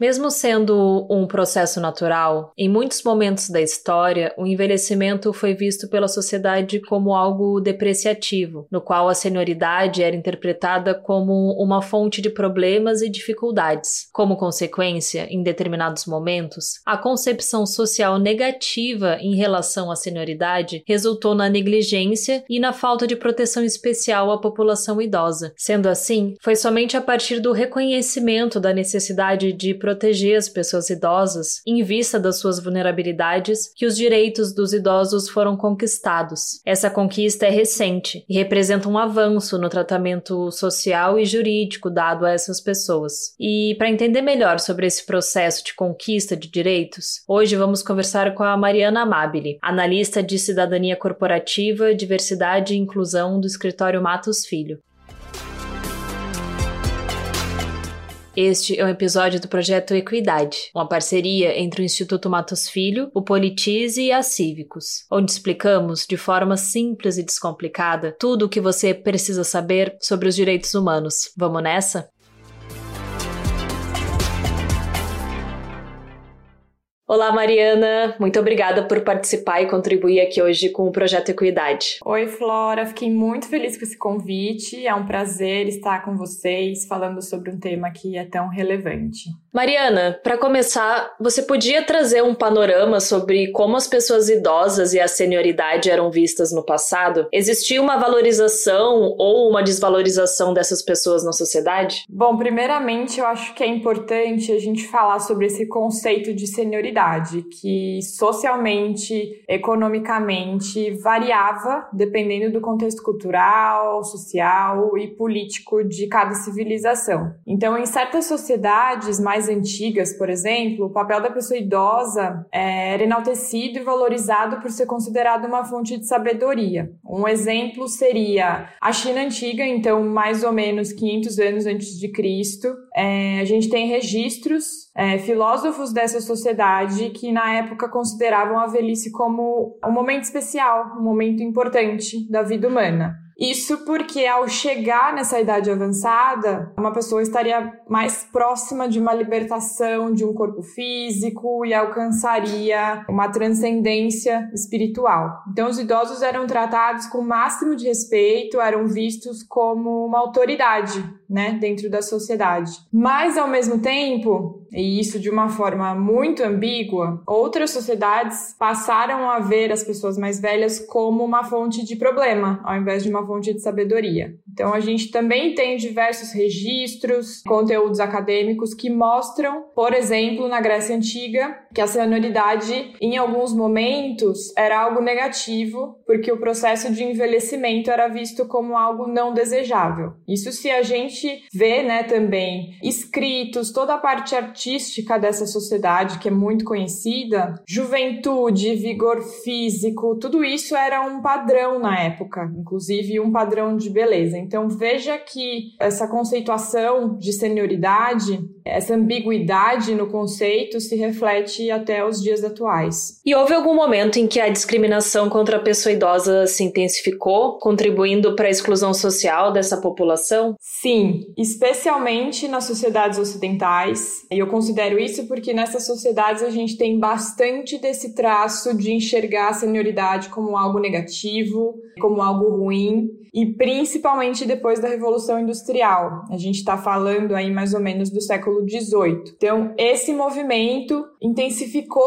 Mesmo sendo um processo natural, em muitos momentos da história, o envelhecimento foi visto pela sociedade como algo depreciativo, no qual a senioridade era interpretada como uma fonte de problemas e dificuldades. Como consequência, em determinados momentos, a concepção social negativa em relação à senioridade resultou na negligência e na falta de proteção especial à população idosa. Sendo assim, foi somente a partir do reconhecimento da necessidade de proteger as pessoas idosas, em vista das suas vulnerabilidades, que os direitos dos idosos foram conquistados. Essa conquista é recente e representa um avanço no tratamento social e jurídico dado a essas pessoas. E para entender melhor sobre esse processo de conquista de direitos, hoje vamos conversar com a Mariana Amabile, analista de cidadania corporativa, diversidade e inclusão do escritório Matos Filho. Este é um episódio do projeto Equidade, uma parceria entre o Instituto Matos Filho, o Politize e a Cívicos, onde explicamos de forma simples e descomplicada tudo o que você precisa saber sobre os direitos humanos. Vamos nessa? Olá, Mariana. Muito obrigada por participar e contribuir aqui hoje com o Projeto Equidade. Oi, Flora. Fiquei muito feliz com esse convite. É um prazer estar com vocês falando sobre um tema que é tão relevante. Mariana, para começar, você podia trazer um panorama sobre como as pessoas idosas e a senioridade eram vistas no passado? Existia uma valorização ou uma desvalorização dessas pessoas na sociedade? Bom, primeiramente, eu acho que é importante a gente falar sobre esse conceito de senioridade que socialmente, economicamente variava dependendo do contexto cultural, social e político de cada civilização. Então, em certas sociedades mais antigas, por exemplo, o papel da pessoa idosa é, era enaltecido e valorizado por ser considerado uma fonte de sabedoria. Um exemplo seria a China antiga, então mais ou menos 500 anos antes de Cristo. É, a gente tem registros é, filósofos dessa sociedade que na época consideravam a velhice como um momento especial, um momento importante da vida humana. Isso porque ao chegar nessa idade avançada, uma pessoa estaria mais próxima de uma libertação de um corpo físico e alcançaria uma transcendência espiritual. Então os idosos eram tratados com o máximo de respeito, eram vistos como uma autoridade, né, dentro da sociedade. Mas ao mesmo tempo, e isso de uma forma muito ambígua, outras sociedades passaram a ver as pessoas mais velhas como uma fonte de problema, ao invés de uma fonte de sabedoria. Então, a gente também tem diversos registros, conteúdos acadêmicos que mostram, por exemplo, na Grécia Antiga, que a senioridade, em alguns momentos, era algo negativo, porque o processo de envelhecimento era visto como algo não desejável. Isso se a gente vê, né, também escritos, toda a parte artística dessa sociedade, que é muito conhecida, juventude, vigor físico, tudo isso era um padrão na época, inclusive um padrão de beleza. Então veja que essa conceituação de senioridade, essa ambiguidade no conceito se reflete até os dias atuais. E houve algum momento em que a discriminação contra a pessoa idosa se intensificou, contribuindo para a exclusão social dessa população? Sim, especialmente nas sociedades ocidentais. E eu considero isso porque nessas sociedades a gente tem bastante desse traço de enxergar a senioridade como algo negativo, como algo ruim e principalmente depois da Revolução Industrial. A gente está falando aí mais ou menos do século XVIII. Então, esse movimento intensificou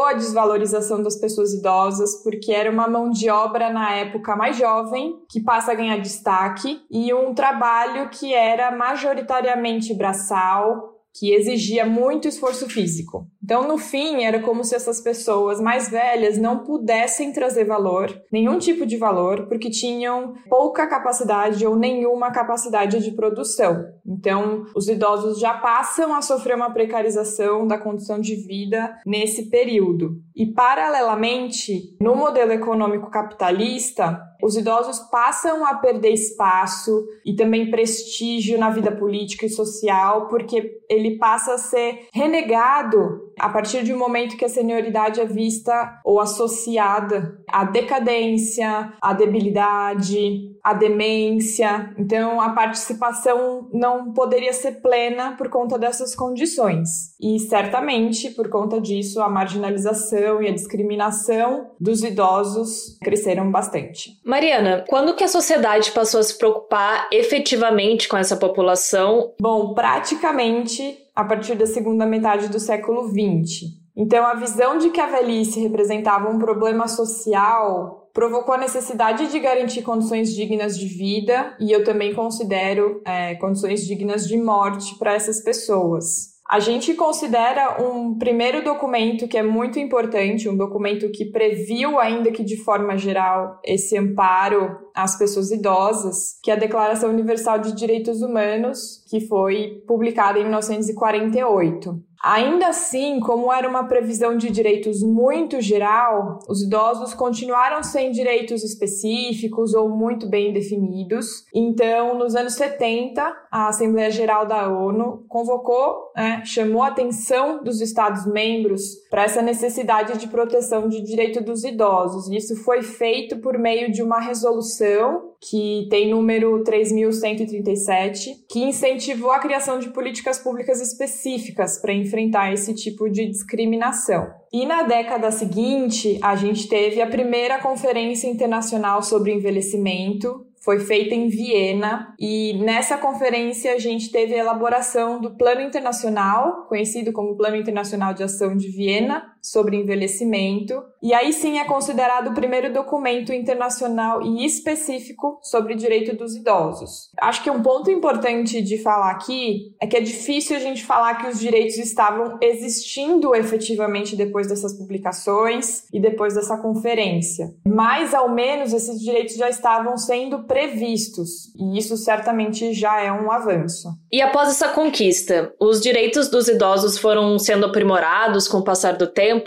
a desvalorização das pessoas idosas, porque era uma mão de obra na época mais jovem que passa a ganhar destaque e um trabalho que era majoritariamente braçal, que exigia muito esforço físico. Então, no fim, era como se essas pessoas mais velhas não pudessem trazer valor, nenhum tipo de valor, porque tinham pouca capacidade ou nenhuma capacidade de produção. Então, os idosos já passam a sofrer uma precarização da condição de vida nesse período. E, paralelamente, no modelo econômico capitalista, os idosos passam a perder espaço e também prestígio na vida política e social, porque ele passa a ser renegado a partir de um momento que a senioridade é vista ou associada à decadência, à debilidade, à demência. Então, a participação não poderia ser plena por conta dessas condições. E certamente, por conta disso, a marginalização e a discriminação dos idosos cresceram bastante. Mariana, quando que a sociedade passou a se preocupar efetivamente com essa população? Bom, praticamente a partir da segunda metade do século XX. Então, a visão de que a velhice representava um problema social provocou a necessidade de garantir condições dignas de vida e eu também considero é, condições dignas de morte para essas pessoas. A gente considera um primeiro documento que é muito importante, um documento que previu, ainda que de forma geral, esse amparo às pessoas idosas, que é a Declaração Universal de Direitos Humanos, que foi publicada em 1948. Ainda assim, como era uma previsão de direitos muito geral, os idosos continuaram sem direitos específicos ou muito bem definidos. Então, nos anos 70, a Assembleia Geral da ONU convocou, né, chamou a atenção dos Estados-membros para essa necessidade de proteção de direito dos idosos. Isso foi feito por meio de uma resolução que tem número 3137, que incentivou a criação de políticas públicas específicas para enfrentar esse tipo de discriminação. E na década seguinte, a gente teve a primeira Conferência Internacional sobre Envelhecimento, foi feita em Viena e nessa conferência a gente teve a elaboração do Plano Internacional, conhecido como Plano Internacional de Ação de Viena, sobre envelhecimento, e aí sim é considerado o primeiro documento internacional e específico sobre direito dos idosos. Acho que um ponto importante de falar aqui é que é difícil a gente falar que os direitos estavam existindo efetivamente depois dessas publicações e depois dessa conferência, mas ao menos esses direitos já estavam sendo previstos, e isso certamente já é um avanço. E após essa conquista, os direitos dos idosos foram sendo aprimorados com o passar do tempo?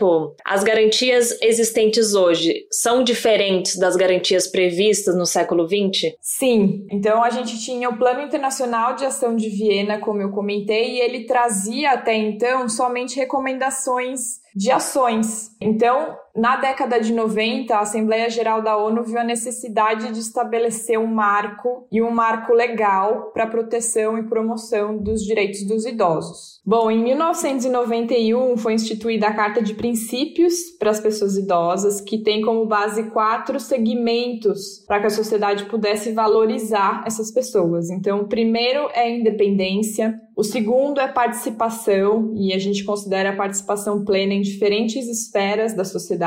As garantias existentes hoje são diferentes das garantias previstas no século XX? Sim. Então a gente tinha o Plano Internacional de Ação de Viena, como eu comentei, e ele trazia até então somente recomendações de ações. Então, na década de 90, a Assembleia Geral da ONU viu a necessidade de estabelecer um marco e um marco legal para a proteção e promoção dos direitos dos idosos. Bom, em 1991 foi instituída a Carta de Princípios para as pessoas idosas, que tem como base quatro segmentos para que a sociedade pudesse valorizar essas pessoas. Então, o primeiro é a independência, o segundo é participação, e a gente considera a participação plena em diferentes esferas da sociedade.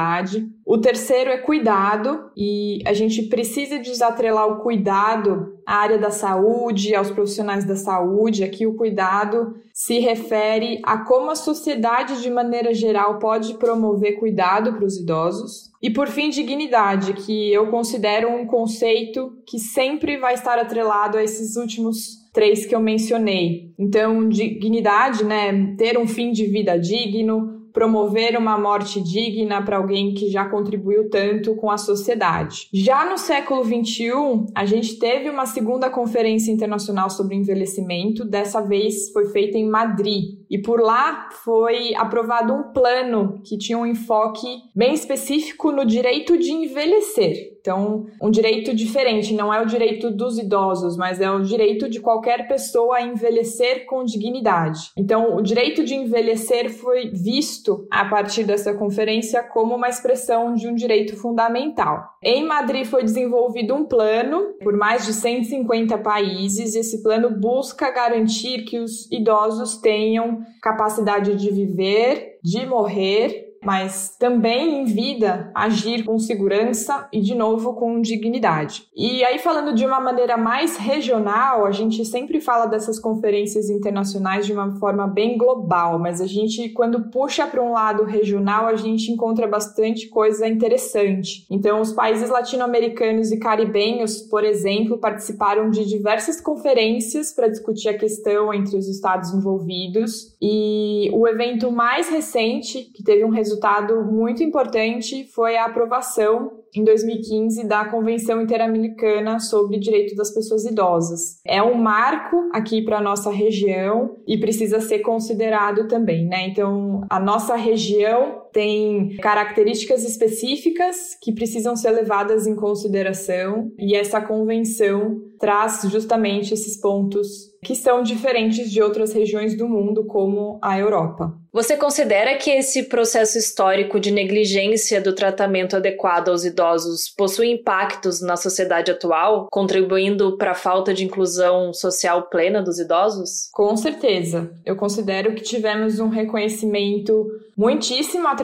O terceiro é cuidado, e a gente precisa desatrelar o cuidado à área da saúde, aos profissionais da saúde. Aqui, o cuidado se refere a como a sociedade, de maneira geral, pode promover cuidado para os idosos. E por fim, dignidade, que eu considero um conceito que sempre vai estar atrelado a esses últimos três que eu mencionei. Então, dignidade, né, ter um fim de vida digno, promover uma morte digna para alguém que já contribuiu tanto com a sociedade. Já no século XXI, a gente teve uma segunda conferência internacional sobre envelhecimento, dessa vez foi feita em Madrid. E por lá foi aprovado um plano que tinha um enfoque bem específico no direito de envelhecer. Então, um direito diferente, não é o direito dos idosos, mas é o direito de qualquer pessoa a envelhecer com dignidade. Então, o direito de envelhecer foi visto a partir dessa conferência como uma expressão de um direito fundamental. Em Madrid foi desenvolvido um plano por mais de 150 países, e esse plano busca garantir que os idosos tenham capacidade de viver, de morrer mas também em vida agir com segurança e, de novo, com dignidade. E aí, falando de uma maneira mais regional, a gente sempre fala dessas conferências internacionais de uma forma bem global, mas a gente, quando puxa para um lado regional, a gente encontra bastante coisa interessante. Então, os países latino-americanos e caribenhos, por exemplo, participaram de diversas conferências para discutir a questão entre os estados envolvidos, e o evento mais recente, que teve um resultado resultado muito importante foi a aprovação em 2015 da Convenção Interamericana sobre Direito das Pessoas Idosas. É um marco aqui para a nossa região e precisa ser considerado também, né? Então, a nossa região tem características específicas que precisam ser levadas em consideração e essa convenção traz justamente esses pontos que são diferentes de outras regiões do mundo, como a Europa. Você considera que esse processo histórico de negligência do tratamento adequado aos idosos possui impactos na sociedade atual, contribuindo para a falta de inclusão social plena dos idosos? Com certeza. Eu considero que tivemos um reconhecimento muitíssimo atrasado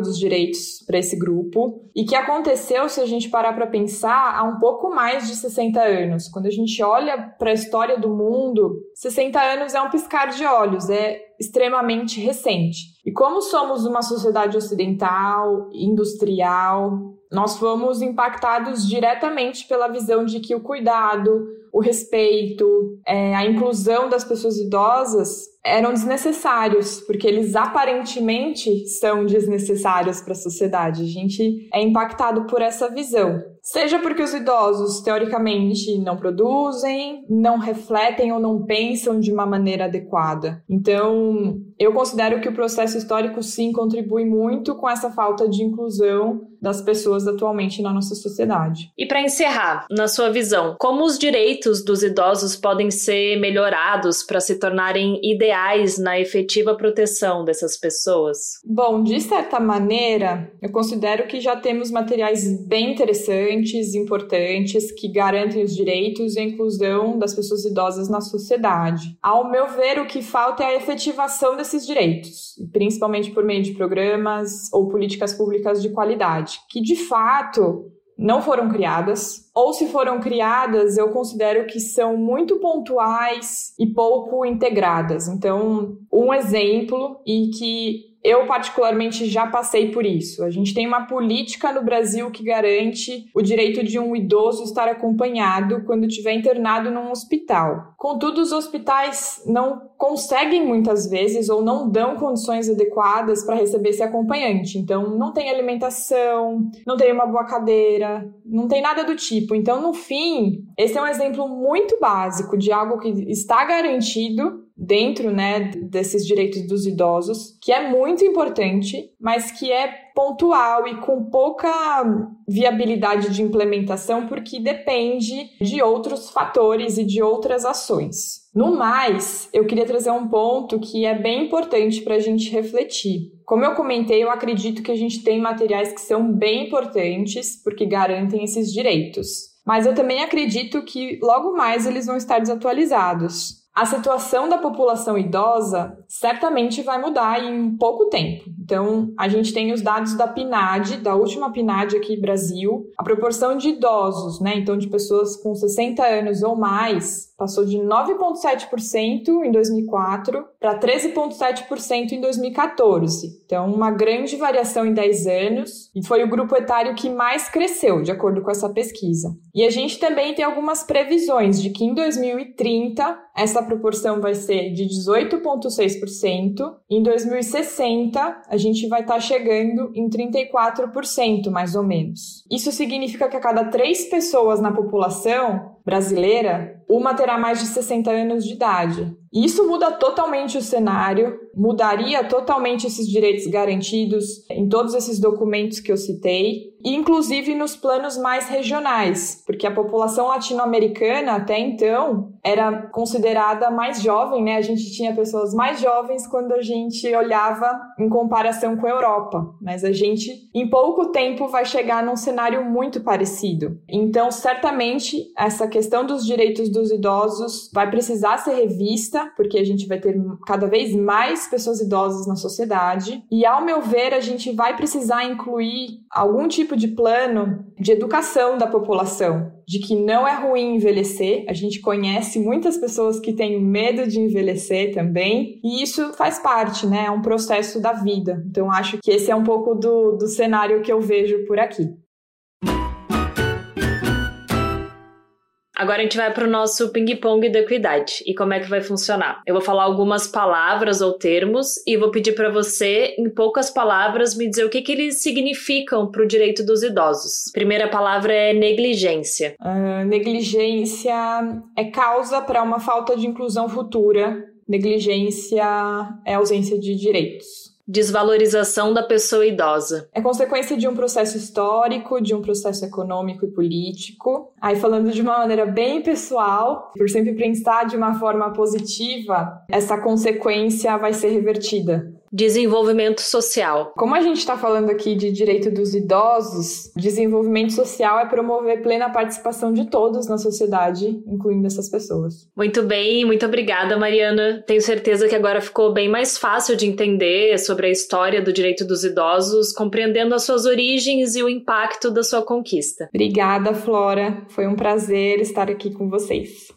dos direitos para esse grupo e que aconteceu, se a gente parar para pensar, há um pouco mais de 60 anos. Quando a gente olha para a história do mundo, 60 anos é um piscar de olhos, é extremamente recente. E como somos uma sociedade ocidental, industrial, nós fomos impactados diretamente pela visão de que o cuidado, o respeito, é, a inclusão das pessoas idosas eram desnecessários, porque eles aparentemente são desnecessários para a sociedade. A gente é impactado por essa visão. Seja porque os idosos, teoricamente, não produzem, não refletem ou não pensam de uma maneira adequada. Então, eu considero que o processo histórico, sim, contribui muito com essa falta de inclusão das pessoas atualmente na nossa sociedade. E para encerrar, na sua visão, como os direitos dos idosos podem ser melhorados para se tornarem ideais na efetiva proteção dessas pessoas? Bom, de certa maneira, eu considero que já temos materiais bem interessantes, importantes, que garantem os direitos e a inclusão das pessoas idosas na sociedade. Ao meu ver, o que falta é a efetivação desses direitos, principalmente por meio de programas ou políticas públicas de qualidade que de fato não foram criadas, ou se foram criadas, eu considero que são muito pontuais e pouco integradas. Então, um exemplo e que eu, particularmente, já passei por isso. A gente tem uma política no Brasil que garante o direito de um idoso estar acompanhado quando estiver internado num hospital. Contudo, os hospitais não conseguem muitas vezes ou não dão condições adequadas para receber esse acompanhante. Então, não tem alimentação, não tem uma boa cadeira, não tem nada do tipo. Então, no fim, esse é um exemplo muito básico de algo que está garantido dentro né, desses direitos dos idosos, que é muito importante, mas que é pontual e com pouca viabilidade de implementação, porque depende de outros fatores e de outras ações. No mais, eu queria trazer um ponto que é bem importante para a gente refletir. Como eu comentei, eu acredito que a gente tem materiais que são bem importantes porque garantem esses direitos. Mas eu também acredito que logo mais eles vão estar desatualizados a situação da população idosa certamente vai mudar em pouco tempo. Então, a gente tem os dados da PNAD, da última PNAD aqui Brasil, a proporção de idosos, né, então de pessoas com 60 anos ou mais, passou de 9,7% em 2004 para 13,7% em 2014. Então, uma grande variação em 10 anos, e foi o grupo etário que mais cresceu, de acordo com essa pesquisa. E a gente também tem algumas previsões de que em 2030 essa proporção vai ser de 18,6%, em 2060 a gente vai estar tá chegando em 34%, mais ou menos. Isso significa que a cada três pessoas na população brasileira, uma terá mais de 60 anos de idade. E isso muda totalmente o cenário, mudaria totalmente esses direitos garantidos em todos esses documentos que eu citei, e inclusive nos planos mais regionais, porque a população latino-americana até então era considerada mais jovem, né? A gente tinha pessoas mais jovens quando a gente olhava em comparação com a Europa, mas a gente em pouco tempo vai chegar num cenário muito parecido. Então, certamente essa questão dos direitos dos idosos vai precisar ser revista, porque a gente vai ter cada vez mais pessoas idosas na sociedade, e ao meu ver, a gente vai precisar incluir algum tipo de plano de educação da população, de que não é ruim envelhecer. A gente conhece muitas pessoas que têm medo de envelhecer também, e isso faz parte, né? É um processo da vida. Então, acho que esse é um pouco do, do cenário que eu vejo por aqui. Agora a gente vai para o nosso ping-pong da equidade e como é que vai funcionar. Eu vou falar algumas palavras ou termos e vou pedir para você, em poucas palavras, me dizer o que, que eles significam para o direito dos idosos. Primeira palavra é negligência. Uh, negligência é causa para uma falta de inclusão futura. Negligência é ausência de direitos. Desvalorização da pessoa idosa. É consequência de um processo histórico, de um processo econômico e político. Aí, falando de uma maneira bem pessoal, por sempre pensar de uma forma positiva, essa consequência vai ser revertida. Desenvolvimento social. Como a gente está falando aqui de direito dos idosos, desenvolvimento social é promover plena participação de todos na sociedade, incluindo essas pessoas. Muito bem, muito obrigada, Mariana. Tenho certeza que agora ficou bem mais fácil de entender sobre a história do direito dos idosos, compreendendo as suas origens e o impacto da sua conquista. Obrigada, Flora. Foi um prazer estar aqui com vocês.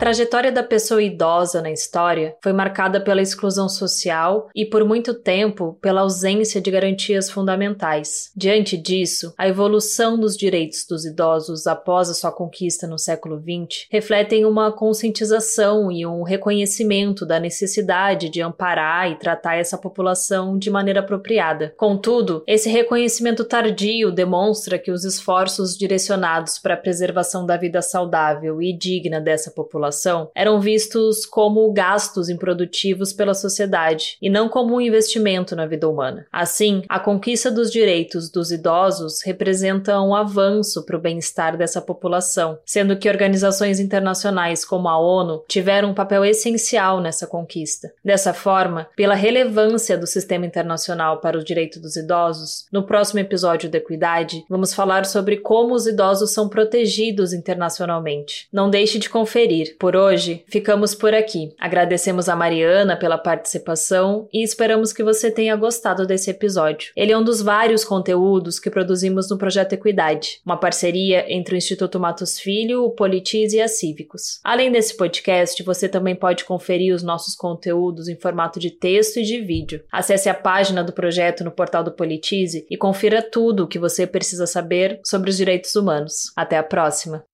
Trajetória da pessoa idosa na história foi marcada pela exclusão social e, por muito tempo, pela ausência de garantias fundamentais. Diante disso, a evolução dos direitos dos idosos após a sua conquista no século XX refletem uma conscientização e um reconhecimento da necessidade de amparar e tratar essa população de maneira apropriada. Contudo, esse reconhecimento tardio demonstra que os esforços direcionados para a preservação da vida saudável e digna dessa população população eram vistos como gastos improdutivos pela sociedade e não como um investimento na vida humana. Assim, a conquista dos direitos dos idosos representa um avanço para o bem-estar dessa população, sendo que organizações internacionais como a ONU tiveram um papel essencial nessa conquista. Dessa forma, pela relevância do sistema internacional para o direito dos idosos, no próximo episódio da Equidade, vamos falar sobre como os idosos são protegidos internacionalmente. Não deixe de conferir por hoje, ficamos por aqui. Agradecemos a Mariana pela participação e esperamos que você tenha gostado desse episódio. Ele é um dos vários conteúdos que produzimos no Projeto Equidade, uma parceria entre o Instituto Matos Filho, o Politize e a Cívicos. Além desse podcast, você também pode conferir os nossos conteúdos em formato de texto e de vídeo. Acesse a página do projeto no portal do Politize e confira tudo o que você precisa saber sobre os direitos humanos. Até a próxima!